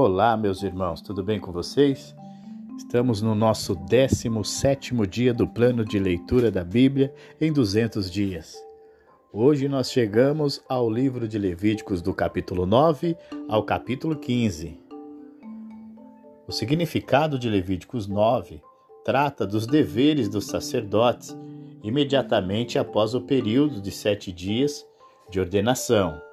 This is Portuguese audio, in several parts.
Olá, meus irmãos, tudo bem com vocês? Estamos no nosso 17 dia do plano de leitura da Bíblia em 200 dias. Hoje nós chegamos ao livro de Levíticos, do capítulo 9 ao capítulo 15. O significado de Levíticos 9 trata dos deveres dos sacerdotes imediatamente após o período de sete dias de ordenação.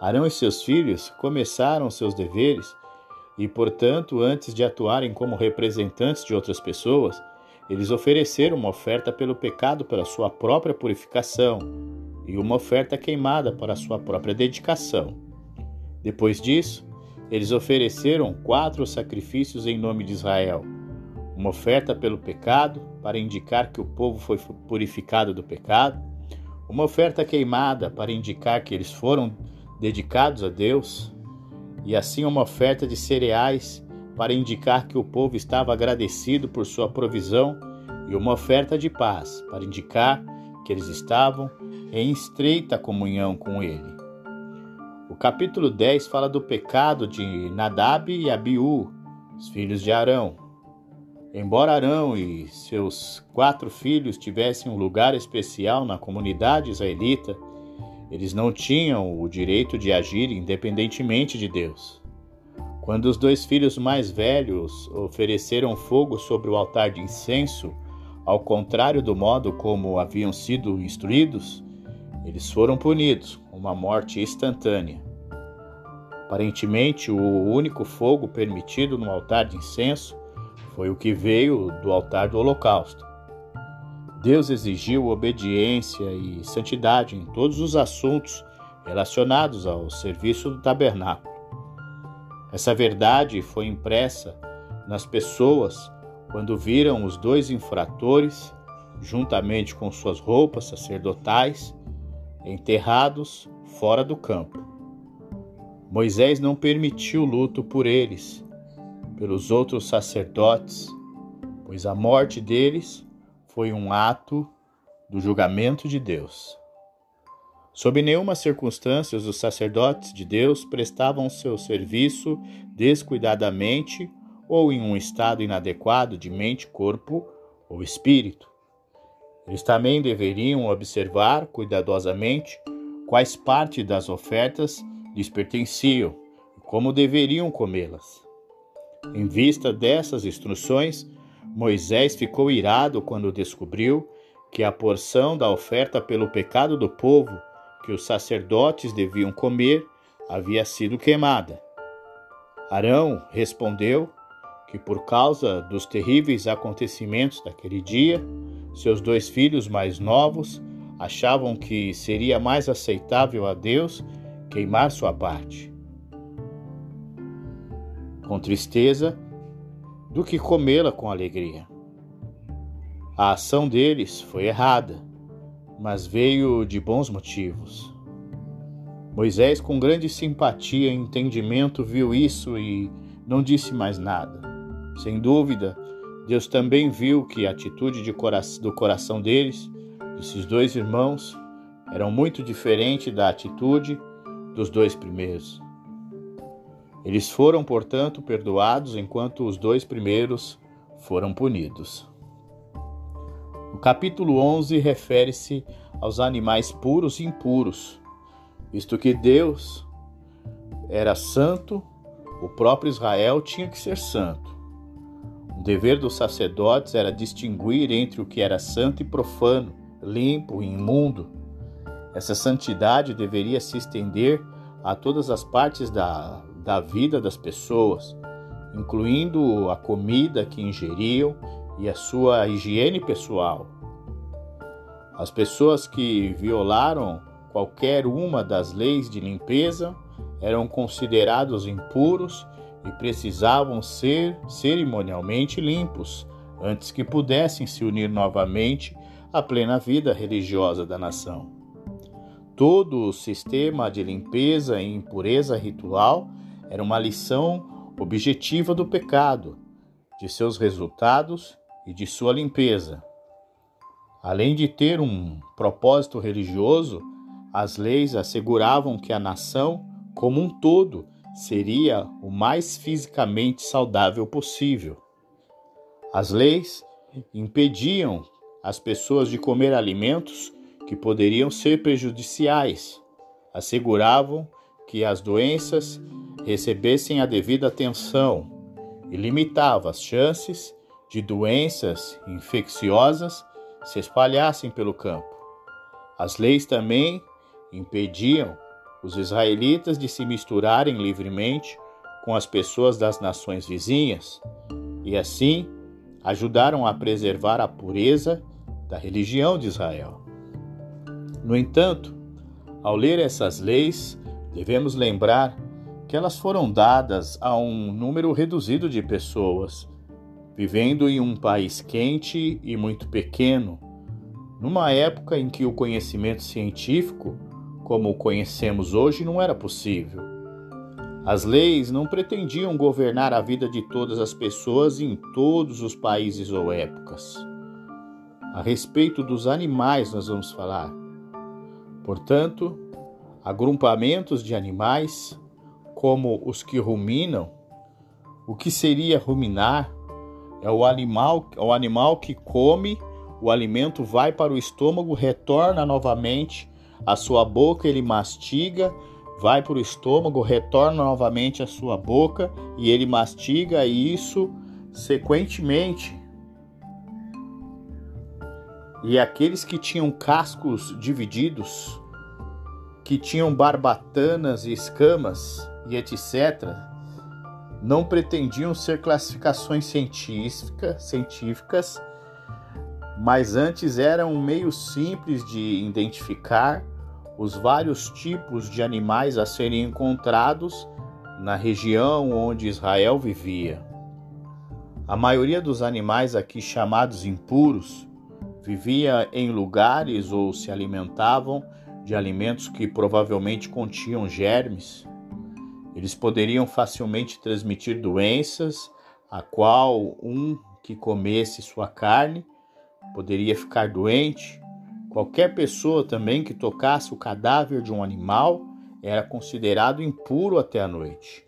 Arão e seus filhos começaram seus deveres e, portanto, antes de atuarem como representantes de outras pessoas, eles ofereceram uma oferta pelo pecado para sua própria purificação e uma oferta queimada para sua própria dedicação. Depois disso, eles ofereceram quatro sacrifícios em nome de Israel: uma oferta pelo pecado, para indicar que o povo foi purificado do pecado, uma oferta queimada, para indicar que eles foram dedicados a Deus, e assim uma oferta de cereais para indicar que o povo estava agradecido por sua provisão, e uma oferta de paz para indicar que eles estavam em estreita comunhão com ele. O capítulo 10 fala do pecado de Nadab e Abiú, os filhos de Arão. Embora Arão e seus quatro filhos tivessem um lugar especial na comunidade israelita, eles não tinham o direito de agir independentemente de Deus. Quando os dois filhos mais velhos ofereceram fogo sobre o altar de incenso, ao contrário do modo como haviam sido instruídos, eles foram punidos com uma morte instantânea. Aparentemente, o único fogo permitido no altar de incenso foi o que veio do altar do holocausto. Deus exigiu obediência e santidade em todos os assuntos relacionados ao serviço do tabernáculo. Essa verdade foi impressa nas pessoas quando viram os dois infratores, juntamente com suas roupas sacerdotais, enterrados fora do campo. Moisés não permitiu luto por eles, pelos outros sacerdotes, pois a morte deles foi um ato do julgamento de Deus. Sob nenhuma circunstância, os sacerdotes de Deus prestavam seu serviço descuidadamente ou em um estado inadequado de mente, corpo ou espírito. Eles também deveriam observar cuidadosamente quais partes das ofertas lhes pertenciam e como deveriam comê-las. Em vista dessas instruções, Moisés ficou irado quando descobriu que a porção da oferta pelo pecado do povo que os sacerdotes deviam comer havia sido queimada. Arão respondeu que, por causa dos terríveis acontecimentos daquele dia, seus dois filhos mais novos achavam que seria mais aceitável a Deus queimar sua parte. Com tristeza, do que comê-la com alegria. A ação deles foi errada, mas veio de bons motivos. Moisés, com grande simpatia e entendimento, viu isso e não disse mais nada. Sem dúvida, Deus também viu que a atitude cora do coração deles, desses dois irmãos, era muito diferente da atitude dos dois primeiros. Eles foram, portanto, perdoados, enquanto os dois primeiros foram punidos. O capítulo 11 refere-se aos animais puros e impuros. Visto que Deus era santo, o próprio Israel tinha que ser santo. O dever dos sacerdotes era distinguir entre o que era santo e profano, limpo e imundo. Essa santidade deveria se estender a todas as partes da da vida das pessoas, incluindo a comida que ingeriam e a sua higiene pessoal. As pessoas que violaram qualquer uma das leis de limpeza eram considerados impuros e precisavam ser cerimonialmente limpos antes que pudessem se unir novamente à plena vida religiosa da nação. Todo o sistema de limpeza e impureza ritual era uma lição objetiva do pecado, de seus resultados e de sua limpeza. Além de ter um propósito religioso, as leis asseguravam que a nação, como um todo, seria o mais fisicamente saudável possível. As leis impediam as pessoas de comer alimentos que poderiam ser prejudiciais, asseguravam que as doenças recebessem a devida atenção e limitavam as chances de doenças infecciosas se espalhassem pelo campo. As leis também impediam os israelitas de se misturarem livremente com as pessoas das nações vizinhas e assim ajudaram a preservar a pureza da religião de Israel. No entanto, ao ler essas leis, devemos lembrar que elas foram dadas a um número reduzido de pessoas, vivendo em um país quente e muito pequeno, numa época em que o conhecimento científico como o conhecemos hoje não era possível. As leis não pretendiam governar a vida de todas as pessoas em todos os países ou épocas. A respeito dos animais, nós vamos falar. Portanto, agrupamentos de animais, como os que ruminam, o que seria ruminar? É o animal, é o animal que come, o alimento vai para o estômago, retorna novamente a sua boca ele mastiga, vai para o estômago, retorna novamente à sua boca e ele mastiga isso sequentemente. E aqueles que tinham cascos divididos, que tinham barbatanas e escamas e etc., não pretendiam ser classificações científica, científicas, mas antes eram um meio simples de identificar os vários tipos de animais a serem encontrados na região onde Israel vivia. A maioria dos animais aqui chamados impuros vivia em lugares ou se alimentavam de alimentos que provavelmente continham germes. Eles poderiam facilmente transmitir doenças, a qual um que comesse sua carne poderia ficar doente Qualquer pessoa também que tocasse o cadáver de um animal era considerado impuro até a noite.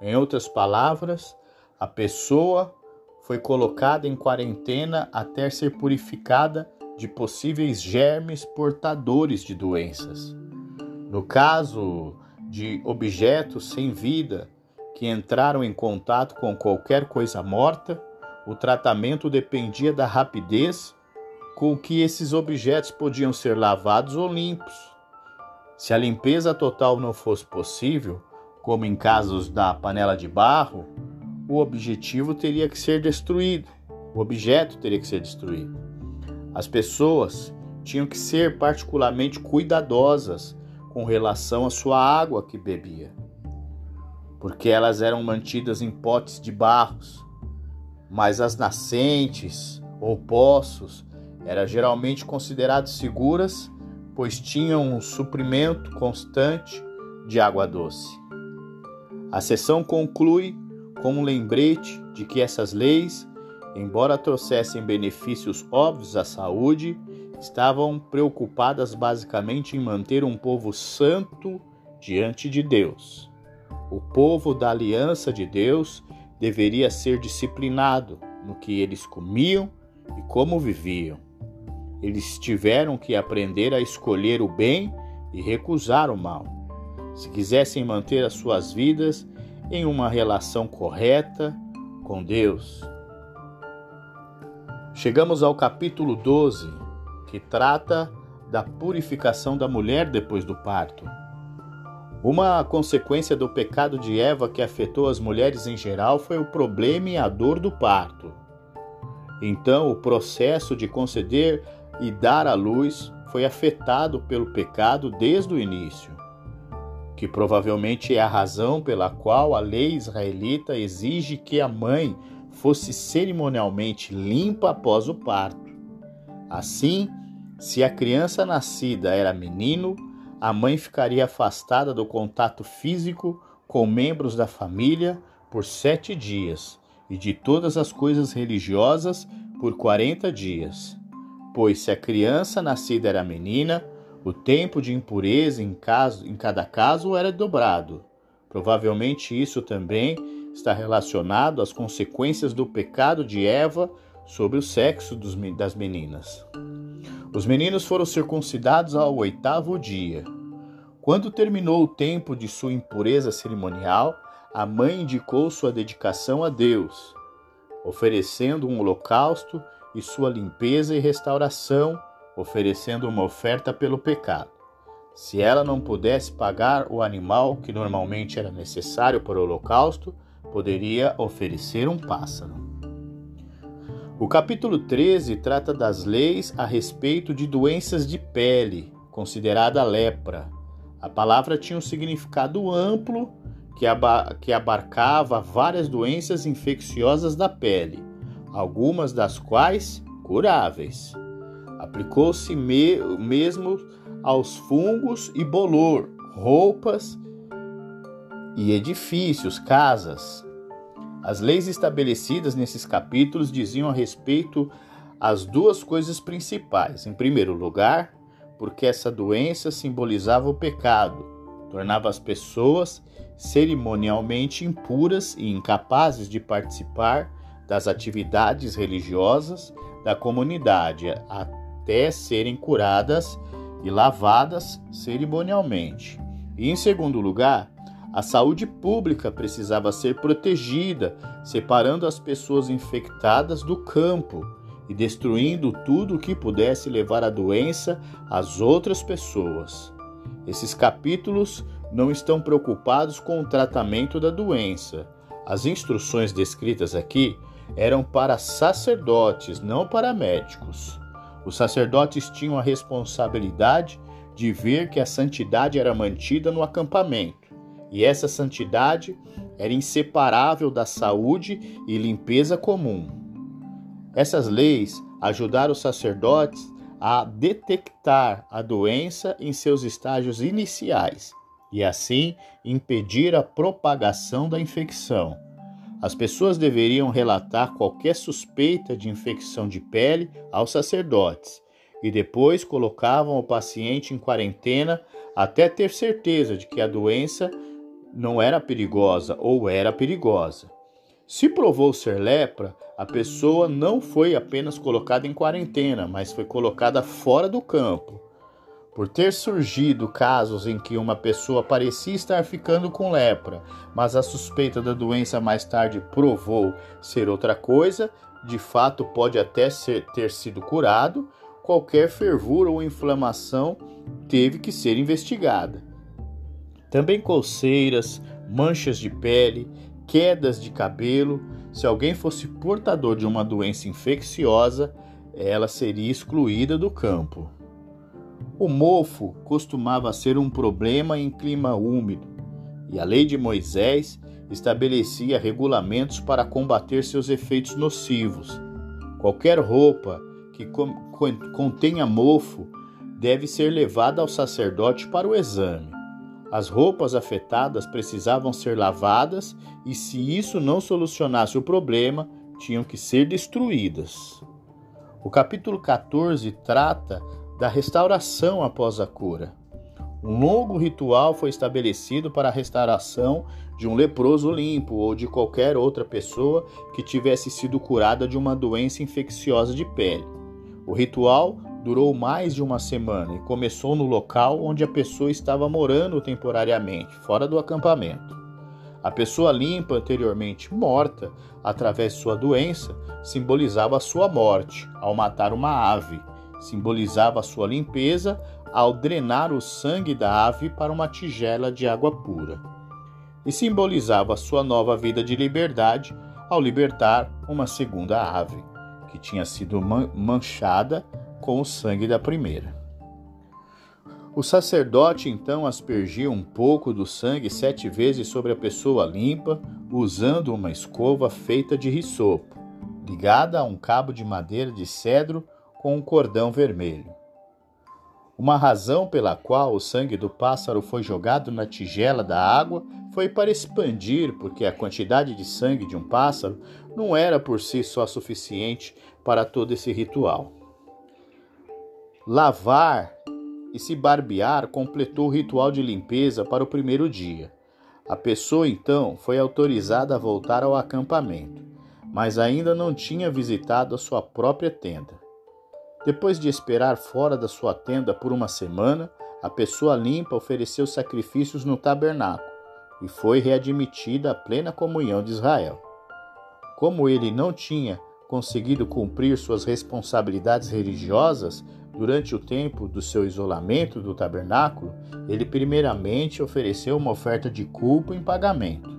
Em outras palavras, a pessoa foi colocada em quarentena até ser purificada de possíveis germes portadores de doenças. No caso de objetos sem vida que entraram em contato com qualquer coisa morta, o tratamento dependia da rapidez com que esses objetos podiam ser lavados ou limpos. Se a limpeza total não fosse possível, como em casos da panela de barro, o objetivo teria que ser destruído, o objeto teria que ser destruído. As pessoas tinham que ser particularmente cuidadosas com relação à sua água que bebia, porque elas eram mantidas em potes de barros, mas as nascentes ou poços eram geralmente consideradas seguras, pois tinham um suprimento constante de água doce. A sessão conclui com um lembrete de que essas leis, embora trouxessem benefícios óbvios à saúde, estavam preocupadas basicamente em manter um povo santo diante de Deus. O povo da aliança de Deus deveria ser disciplinado no que eles comiam e como viviam. Eles tiveram que aprender a escolher o bem e recusar o mal. Se quisessem manter as suas vidas em uma relação correta com Deus. Chegamos ao capítulo 12, que trata da purificação da mulher depois do parto. Uma consequência do pecado de Eva que afetou as mulheres em geral foi o problema e a dor do parto. Então, o processo de conceder e dar à luz foi afetado pelo pecado desde o início, que provavelmente é a razão pela qual a lei israelita exige que a mãe fosse cerimonialmente limpa após o parto. Assim, se a criança nascida era menino, a mãe ficaria afastada do contato físico com membros da família por sete dias e de todas as coisas religiosas por quarenta dias pois se a criança nascida era menina, o tempo de impureza em, caso, em cada caso era dobrado, Provavelmente isso também está relacionado às consequências do pecado de Eva sobre o sexo dos, das meninas. Os meninos foram circuncidados ao oitavo dia. Quando terminou o tempo de sua impureza cerimonial, a mãe indicou sua dedicação a Deus, oferecendo um holocausto e sua limpeza e restauração, oferecendo uma oferta pelo pecado. Se ela não pudesse pagar o animal que normalmente era necessário para o holocausto, poderia oferecer um pássaro. O capítulo 13 trata das leis a respeito de doenças de pele, considerada lepra. A palavra tinha um significado amplo que, abarcava várias doenças infecciosas da pele, algumas das quais curáveis. Aplicou-se me mesmo aos fungos e bolor, roupas e edifícios, casas. As leis estabelecidas nesses capítulos diziam a respeito às duas coisas principais. Em primeiro lugar, porque essa doença simbolizava o pecado, tornava as pessoas cerimonialmente impuras e incapazes de participar das atividades religiosas da comunidade até serem curadas e lavadas cerimonialmente. E em segundo lugar, a saúde pública precisava ser protegida, separando as pessoas infectadas do campo e destruindo tudo o que pudesse levar a doença às outras pessoas. Esses capítulos não estão preocupados com o tratamento da doença. As instruções descritas aqui eram para sacerdotes, não para médicos. Os sacerdotes tinham a responsabilidade de ver que a santidade era mantida no acampamento e essa santidade era inseparável da saúde e limpeza comum. Essas leis ajudaram os sacerdotes a detectar a doença em seus estágios iniciais e assim impedir a propagação da infecção. As pessoas deveriam relatar qualquer suspeita de infecção de pele aos sacerdotes e depois colocavam o paciente em quarentena até ter certeza de que a doença não era perigosa ou era perigosa. Se provou ser lepra, a pessoa não foi apenas colocada em quarentena, mas foi colocada fora do campo. Por ter surgido casos em que uma pessoa parecia estar ficando com lepra, mas a suspeita da doença mais tarde provou ser outra coisa, de fato pode até ser, ter sido curado, qualquer fervura ou inflamação teve que ser investigada. Também coceiras, manchas de pele, quedas de cabelo. Se alguém fosse portador de uma doença infecciosa, ela seria excluída do campo. O mofo costumava ser um problema em clima úmido, e a lei de Moisés estabelecia regulamentos para combater seus efeitos nocivos. Qualquer roupa que contenha mofo deve ser levada ao sacerdote para o exame. As roupas afetadas precisavam ser lavadas e, se isso não solucionasse o problema, tinham que ser destruídas. O capítulo 14 trata da restauração após a cura. Um longo ritual foi estabelecido para a restauração de um leproso limpo ou de qualquer outra pessoa que tivesse sido curada de uma doença infecciosa de pele. O ritual durou mais de uma semana e começou no local onde a pessoa estava morando temporariamente, fora do acampamento. A pessoa limpa anteriormente morta, através de sua doença, simbolizava sua morte ao matar uma ave, simbolizava sua limpeza ao drenar o sangue da ave para uma tigela de água pura, e simbolizava sua nova vida de liberdade ao libertar uma segunda ave, que tinha sido manchada com o sangue da primeira. O sacerdote então aspergia um pouco do sangue sete vezes sobre a pessoa limpa, usando uma escova feita de risopo, ligada a um cabo de madeira de cedro com um cordão vermelho. Uma razão pela qual o sangue do pássaro foi jogado na tigela da água foi para expandir, porque a quantidade de sangue de um pássaro não era por si só suficiente para todo esse ritual. Lavar e se barbear completou o ritual de limpeza para o primeiro dia. A pessoa então foi autorizada a voltar ao acampamento, mas ainda não tinha visitado a sua própria tenda. Depois de esperar fora da sua tenda por uma semana, a pessoa limpa ofereceu sacrifícios no tabernáculo e foi readmitida à plena comunhão de Israel. Como ele não tinha conseguido cumprir suas responsabilidades religiosas durante o tempo do seu isolamento do tabernáculo, ele primeiramente ofereceu uma oferta de culpa em pagamento.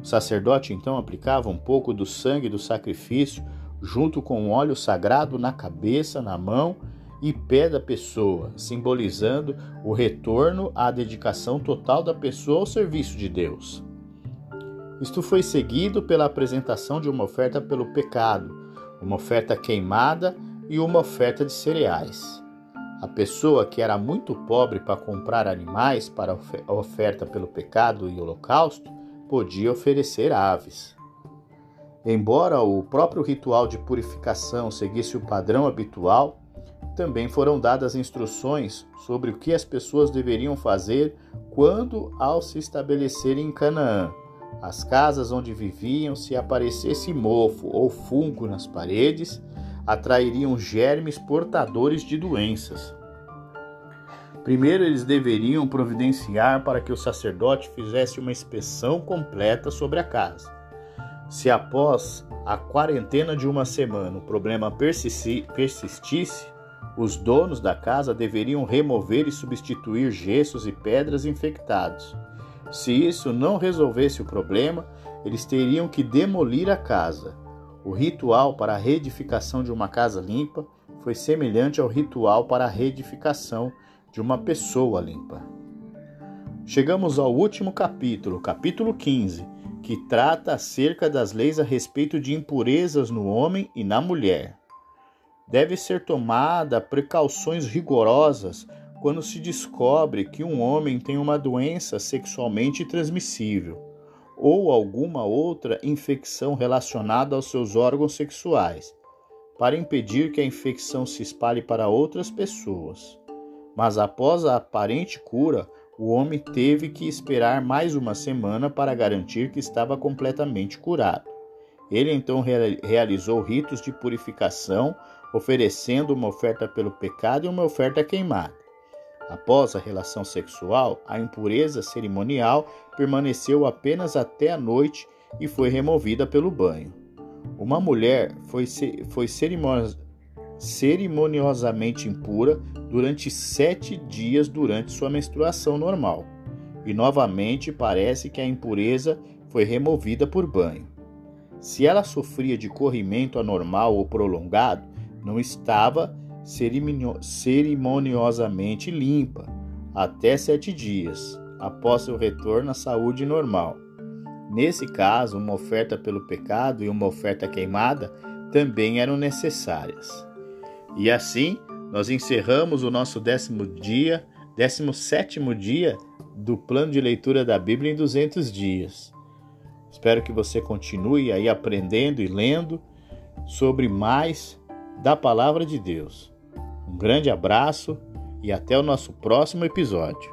O sacerdote então aplicava um pouco do sangue do sacrifício junto com óleo sagrado na cabeça, na mão e pé da pessoa, simbolizando o retorno à dedicação total da pessoa ao serviço de Deus. Isto foi seguido pela apresentação de uma oferta pelo pecado, uma oferta queimada e uma oferta de cereais. A pessoa que era muito pobre para comprar animais para a oferta pelo pecado e holocausto podia oferecer aves. Embora o próprio ritual de purificação seguisse o padrão habitual, também foram dadas instruções sobre o que as pessoas deveriam fazer quando ao se estabelecerem em Canaã as casas onde viviam, se aparecesse mofo ou fungo nas paredes, atrairiam germes portadores de doenças. Primeiro, eles deveriam providenciar para que o sacerdote fizesse uma inspeção completa sobre a casa. Se após a quarentena de uma semana o problema persistisse, os donos da casa deveriam remover e substituir gessos e pedras infectados se isso não resolvesse o problema, eles teriam que demolir a casa. O ritual para a reedificação de uma casa limpa foi semelhante ao ritual para a reedificação de uma pessoa limpa. Chegamos ao último capítulo, capítulo 15, que trata acerca das leis a respeito de impurezas no homem e na mulher. Deve ser tomada precauções rigorosas quando se descobre que um homem tem uma doença sexualmente transmissível ou alguma outra infecção relacionada aos seus órgãos sexuais, para impedir que a infecção se espalhe para outras pessoas. Mas após a aparente cura, o homem teve que esperar mais uma semana para garantir que estava completamente curado. Ele então realizou ritos de purificação, oferecendo uma oferta pelo pecado e uma oferta queimada. Após a relação sexual, a impureza cerimonial permaneceu apenas até a noite e foi removida pelo banho. Uma mulher foi, foi cerimoniosamente impura durante sete dias durante sua menstruação normal, e novamente parece que a impureza foi removida por banho. Se ela sofria de corrimento anormal ou prolongado, não estava cerimoniosamente limpa até sete dias após seu retorno à saúde normal. Nesse caso, uma oferta pelo pecado e uma oferta queimada também eram necessárias. E assim, nós encerramos o nosso décimo dia, décimo sétimo dia do plano de leitura da Bíblia em 200 dias. Espero que você continue aí aprendendo e lendo sobre mais da palavra de Deus. Um grande abraço e até o nosso próximo episódio.